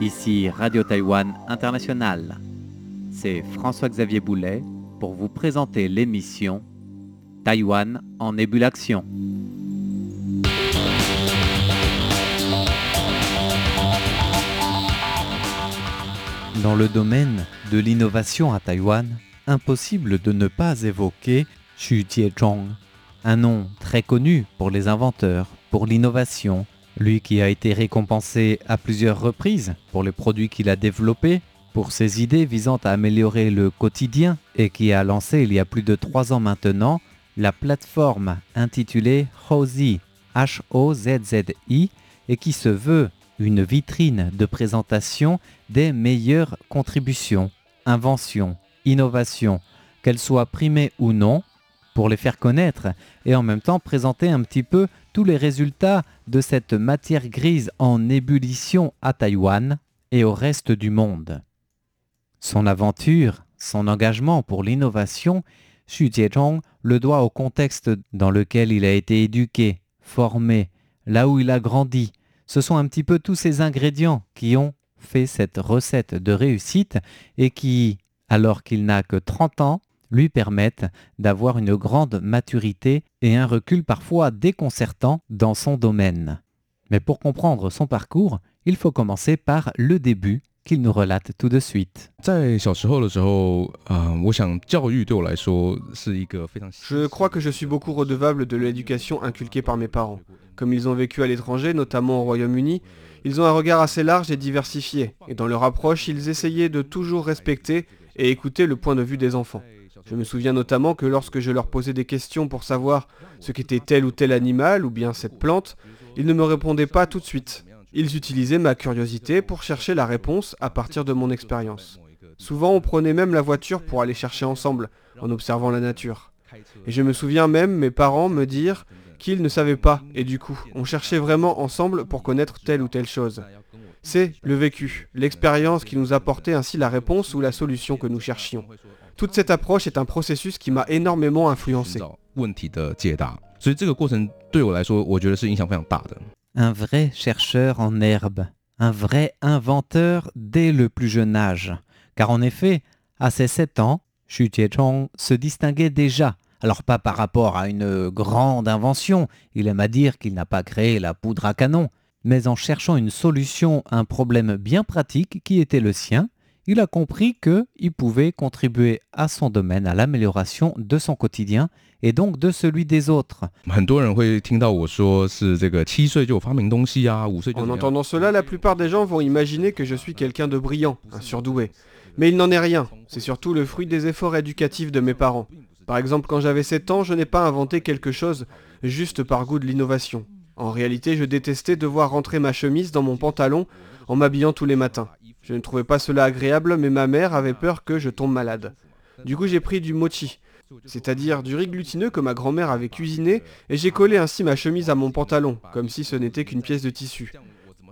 Ici Radio Taïwan International. C'est François-Xavier Boulet pour vous présenter l'émission Taïwan en ébullition. Dans le domaine de l'innovation à Taïwan, impossible de ne pas évoquer Xu Jiezhong, un nom très connu pour les inventeurs, pour l'innovation, lui qui a été récompensé à plusieurs reprises pour les produits qu'il a développés, pour ses idées visant à améliorer le quotidien et qui a lancé il y a plus de trois ans maintenant la plateforme intitulée Hozi, H-O-Z-Z-I, et qui se veut une vitrine de présentation des meilleures contributions, inventions, innovations, qu'elles soient primées ou non, pour les faire connaître et en même temps présenter un petit peu tous les résultats de cette matière grise en ébullition à Taïwan et au reste du monde. Son aventure, son engagement pour l'innovation, Xu Jiezhong le doit au contexte dans lequel il a été éduqué, formé, là où il a grandi. Ce sont un petit peu tous ces ingrédients qui ont fait cette recette de réussite et qui, alors qu'il n'a que 30 ans, lui permettent d'avoir une grande maturité et un recul parfois déconcertant dans son domaine. Mais pour comprendre son parcours, il faut commencer par le début qu'il nous relate tout de suite. Je crois que je suis beaucoup redevable de l'éducation inculquée par mes parents. Comme ils ont vécu à l'étranger, notamment au Royaume-Uni, ils ont un regard assez large et diversifié, et dans leur approche, ils essayaient de toujours respecter et écouter le point de vue des enfants. Je me souviens notamment que lorsque je leur posais des questions pour savoir ce qu'était tel ou tel animal ou bien cette plante, ils ne me répondaient pas tout de suite. Ils utilisaient ma curiosité pour chercher la réponse à partir de mon expérience. Souvent on prenait même la voiture pour aller chercher ensemble, en observant la nature. Et je me souviens même mes parents me dire qu'ils ne savaient pas, et du coup, on cherchait vraiment ensemble pour connaître telle ou telle chose. C'est le vécu, l'expérience qui nous apportait ainsi la réponse ou la solution que nous cherchions. Toute cette approche est un processus qui m'a énormément influencé. Un vrai chercheur en herbe, un vrai inventeur dès le plus jeune âge. Car en effet, à ses 7 ans, Xu Jiechong se distinguait déjà. Alors pas par rapport à une grande invention, il aime à dire qu'il n'a pas créé la poudre à canon, mais en cherchant une solution à un problème bien pratique qui était le sien, il a compris qu'il pouvait contribuer à son domaine, à l'amélioration de son quotidien et donc de celui des autres. En entendant cela, la plupart des gens vont imaginer que je suis quelqu'un de brillant, un surdoué. Mais il n'en est rien, c'est surtout le fruit des efforts éducatifs de mes parents. Par exemple, quand j'avais 7 ans, je n'ai pas inventé quelque chose juste par goût de l'innovation. En réalité, je détestais devoir rentrer ma chemise dans mon pantalon en m'habillant tous les matins. Je ne trouvais pas cela agréable, mais ma mère avait peur que je tombe malade. Du coup, j'ai pris du mochi, c'est-à-dire du riz glutineux que ma grand-mère avait cuisiné, et j'ai collé ainsi ma chemise à mon pantalon, comme si ce n'était qu'une pièce de tissu.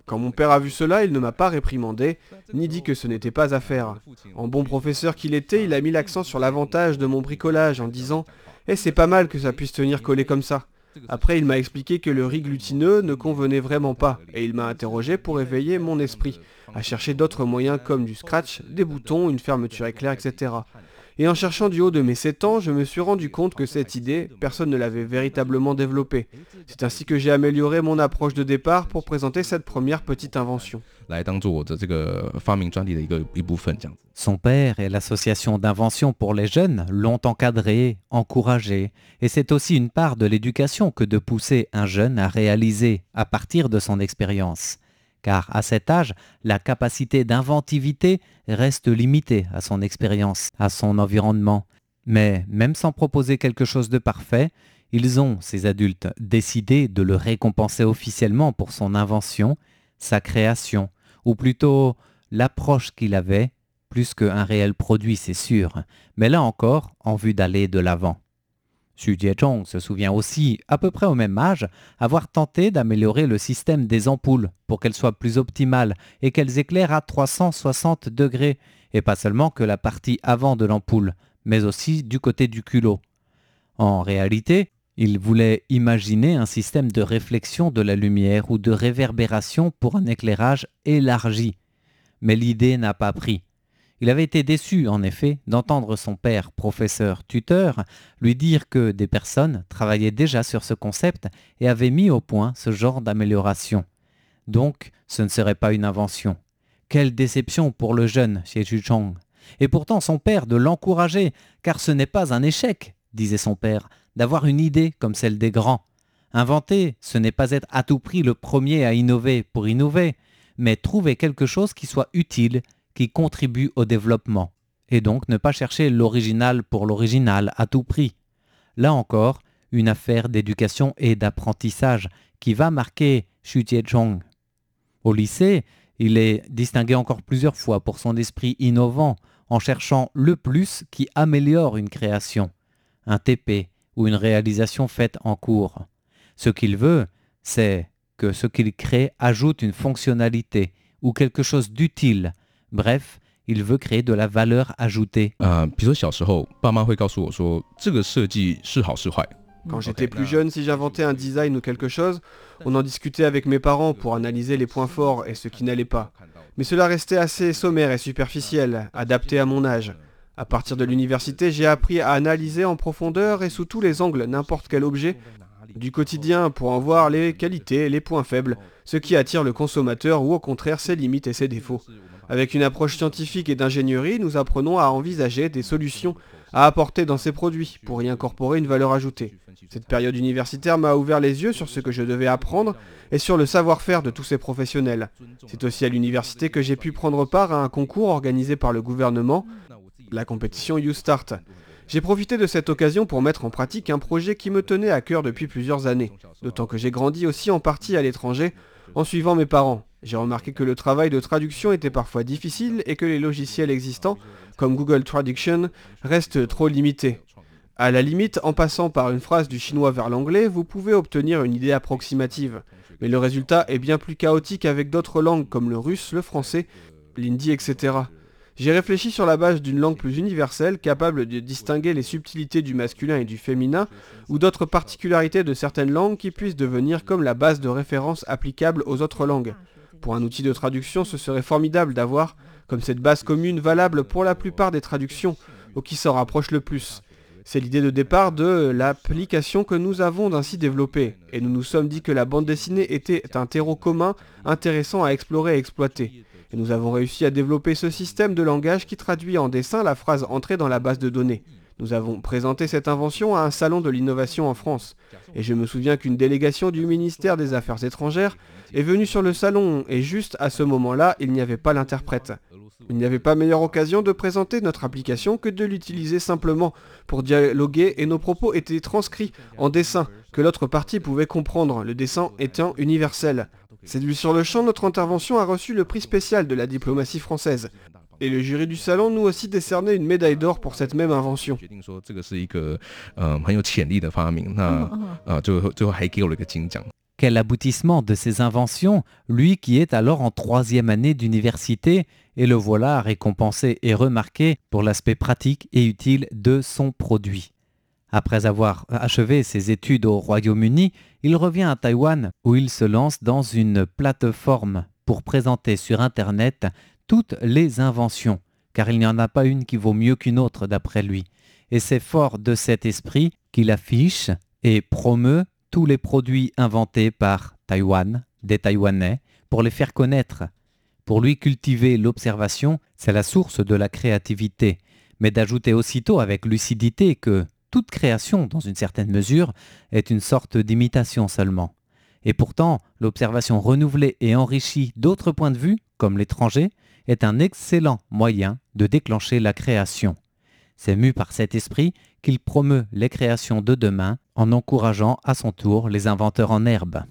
Quand mon père a vu cela, il ne m'a pas réprimandé, ni dit que ce n'était pas à faire. En bon professeur qu'il était, il a mis l'accent sur l'avantage de mon bricolage en disant Eh, c'est pas mal que ça puisse tenir collé comme ça. Après, il m'a expliqué que le riz glutineux ne convenait vraiment pas, et il m'a interrogé pour éveiller mon esprit à chercher d'autres moyens comme du scratch, des boutons, une fermeture éclair, etc. Et en cherchant du haut de mes 7 ans, je me suis rendu compte que cette idée, personne ne l'avait véritablement développée. C'est ainsi que j'ai amélioré mon approche de départ pour présenter cette première petite invention. Son père et l'association d'invention pour les jeunes l'ont encadré, encouragé, et c'est aussi une part de l'éducation que de pousser un jeune à réaliser à partir de son expérience car à cet âge, la capacité d'inventivité reste limitée à son expérience, à son environnement. Mais même sans proposer quelque chose de parfait, ils ont, ces adultes, décidé de le récompenser officiellement pour son invention, sa création, ou plutôt l'approche qu'il avait, plus qu'un réel produit, c'est sûr, mais là encore en vue d'aller de l'avant. Xu Jiechong se souvient aussi, à peu près au même âge, avoir tenté d'améliorer le système des ampoules pour qu'elles soient plus optimales et qu'elles éclairent à 360 degrés, et pas seulement que la partie avant de l'ampoule, mais aussi du côté du culot. En réalité, il voulait imaginer un système de réflexion de la lumière ou de réverbération pour un éclairage élargi. Mais l'idée n'a pas pris. Il avait été déçu, en effet, d'entendre son père, professeur, tuteur, lui dire que des personnes travaillaient déjà sur ce concept et avaient mis au point ce genre d'amélioration. Donc, ce ne serait pas une invention. Quelle déception pour le jeune Xie Chuchong. Et pourtant son père de l'encourager, car ce n'est pas un échec, disait son père, d'avoir une idée comme celle des grands. Inventer, ce n'est pas être à tout prix le premier à innover pour innover, mais trouver quelque chose qui soit utile, qui contribue au développement, et donc ne pas chercher l'original pour l'original à tout prix. Là encore, une affaire d'éducation et d'apprentissage qui va marquer Xu Jiechong. Au lycée, il est distingué encore plusieurs fois pour son esprit innovant, en cherchant le plus qui améliore une création, un TP ou une réalisation faite en cours. Ce qu'il veut, c'est que ce qu'il crée ajoute une fonctionnalité ou quelque chose d'utile. Bref, il veut créer de la valeur ajoutée. Quand j'étais plus jeune, si j'inventais un design ou quelque chose, on en discutait avec mes parents pour analyser les points forts et ce qui n'allait pas. Mais cela restait assez sommaire et superficiel, adapté à mon âge. À partir de l'université, j'ai appris à analyser en profondeur et sous tous les angles n'importe quel objet du quotidien pour en voir les qualités, les points faibles, ce qui attire le consommateur ou au contraire ses limites et ses défauts. Avec une approche scientifique et d'ingénierie, nous apprenons à envisager des solutions à apporter dans ces produits pour y incorporer une valeur ajoutée. Cette période universitaire m'a ouvert les yeux sur ce que je devais apprendre et sur le savoir-faire de tous ces professionnels. C'est aussi à l'université que j'ai pu prendre part à un concours organisé par le gouvernement, la compétition YouStart. J'ai profité de cette occasion pour mettre en pratique un projet qui me tenait à cœur depuis plusieurs années, d'autant que j'ai grandi aussi en partie à l'étranger en suivant mes parents. J'ai remarqué que le travail de traduction était parfois difficile et que les logiciels existants, comme Google Traduction, restent trop limités. À la limite, en passant par une phrase du chinois vers l'anglais, vous pouvez obtenir une idée approximative. Mais le résultat est bien plus chaotique avec d'autres langues comme le russe, le français, l'hindi, etc. J'ai réfléchi sur la base d'une langue plus universelle, capable de distinguer les subtilités du masculin et du féminin, ou d'autres particularités de certaines langues qui puissent devenir comme la base de référence applicable aux autres langues. Pour un outil de traduction, ce serait formidable d'avoir comme cette base commune valable pour la plupart des traductions, ou qui s'en rapproche le plus. C'est l'idée de départ de l'application que nous avons ainsi développée, et nous nous sommes dit que la bande dessinée était un terreau commun intéressant à explorer et exploiter. Et nous avons réussi à développer ce système de langage qui traduit en dessin la phrase entrée dans la base de données. Nous avons présenté cette invention à un salon de l'innovation en France. Et je me souviens qu'une délégation du ministère des Affaires étrangères est venue sur le salon et juste à ce moment-là, il n'y avait pas l'interprète. Il n'y avait pas meilleure occasion de présenter notre application que de l'utiliser simplement pour dialoguer et nos propos étaient transcrits en dessin que l'autre partie pouvait comprendre, le dessin étant universel. Séduit sur le champ, notre intervention a reçu le prix spécial de la diplomatie française. Et le jury du salon nous aussi décerné une médaille d'or pour cette même invention. Quel aboutissement de ces inventions, lui qui est alors en troisième année d'université, et le voilà récompensé et remarqué pour l'aspect pratique et utile de son produit. Après avoir achevé ses études au Royaume-Uni, il revient à Taïwan où il se lance dans une plateforme pour présenter sur Internet toutes les inventions, car il n'y en a pas une qui vaut mieux qu'une autre d'après lui. Et c'est fort de cet esprit qu'il affiche et promeut tous les produits inventés par Taïwan, des Taïwanais, pour les faire connaître. Pour lui cultiver l'observation, c'est la source de la créativité, mais d'ajouter aussitôt avec lucidité que toute création, dans une certaine mesure, est une sorte d'imitation seulement. Et pourtant, l'observation renouvelée et enrichie d'autres points de vue, comme l'étranger, est un excellent moyen de déclencher la création. C'est mu par cet esprit qu'il promeut les créations de demain en encourageant à son tour les inventeurs en herbe.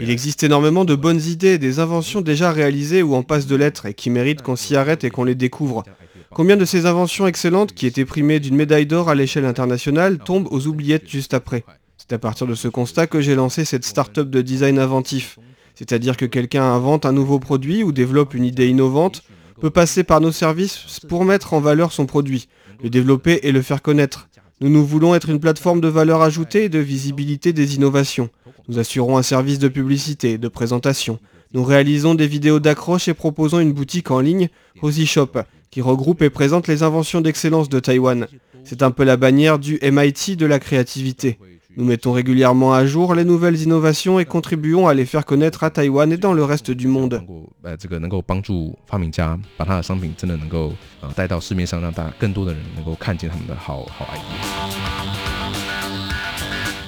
Il existe énormément de bonnes idées, des inventions déjà réalisées ou en passe de lettres et qui méritent qu'on s'y arrête et qu'on les découvre. Combien de ces inventions excellentes qui étaient primées d'une médaille d'or à l'échelle internationale tombent aux oubliettes juste après C'est à partir de ce constat que j'ai lancé cette start-up de design inventif. C'est-à-dire que quelqu'un invente un nouveau produit ou développe une idée innovante peut passer par nos services pour mettre en valeur son produit, le développer et le faire connaître. Nous, nous voulons être une plateforme de valeur ajoutée et de visibilité des innovations. Nous assurons un service de publicité, de présentation. Nous réalisons des vidéos d'accroche et proposons une boutique en ligne, Rosy Shop, qui regroupe et présente les inventions d'excellence de Taïwan. C'est un peu la bannière du MIT de la créativité. Nous mettons régulièrement à jour les nouvelles innovations et contribuons à les faire connaître à Taïwan et dans le reste du monde.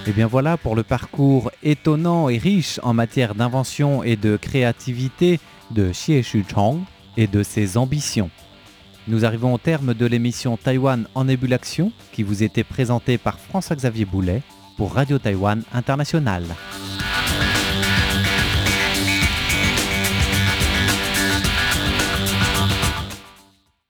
Et bien voilà pour le parcours étonnant et riche en matière d'invention et de créativité de Xie Chong et de ses ambitions. Nous arrivons au terme de l'émission Taïwan en ébullition qui vous était présentée par François-Xavier Boulet pour Radio Taïwan International.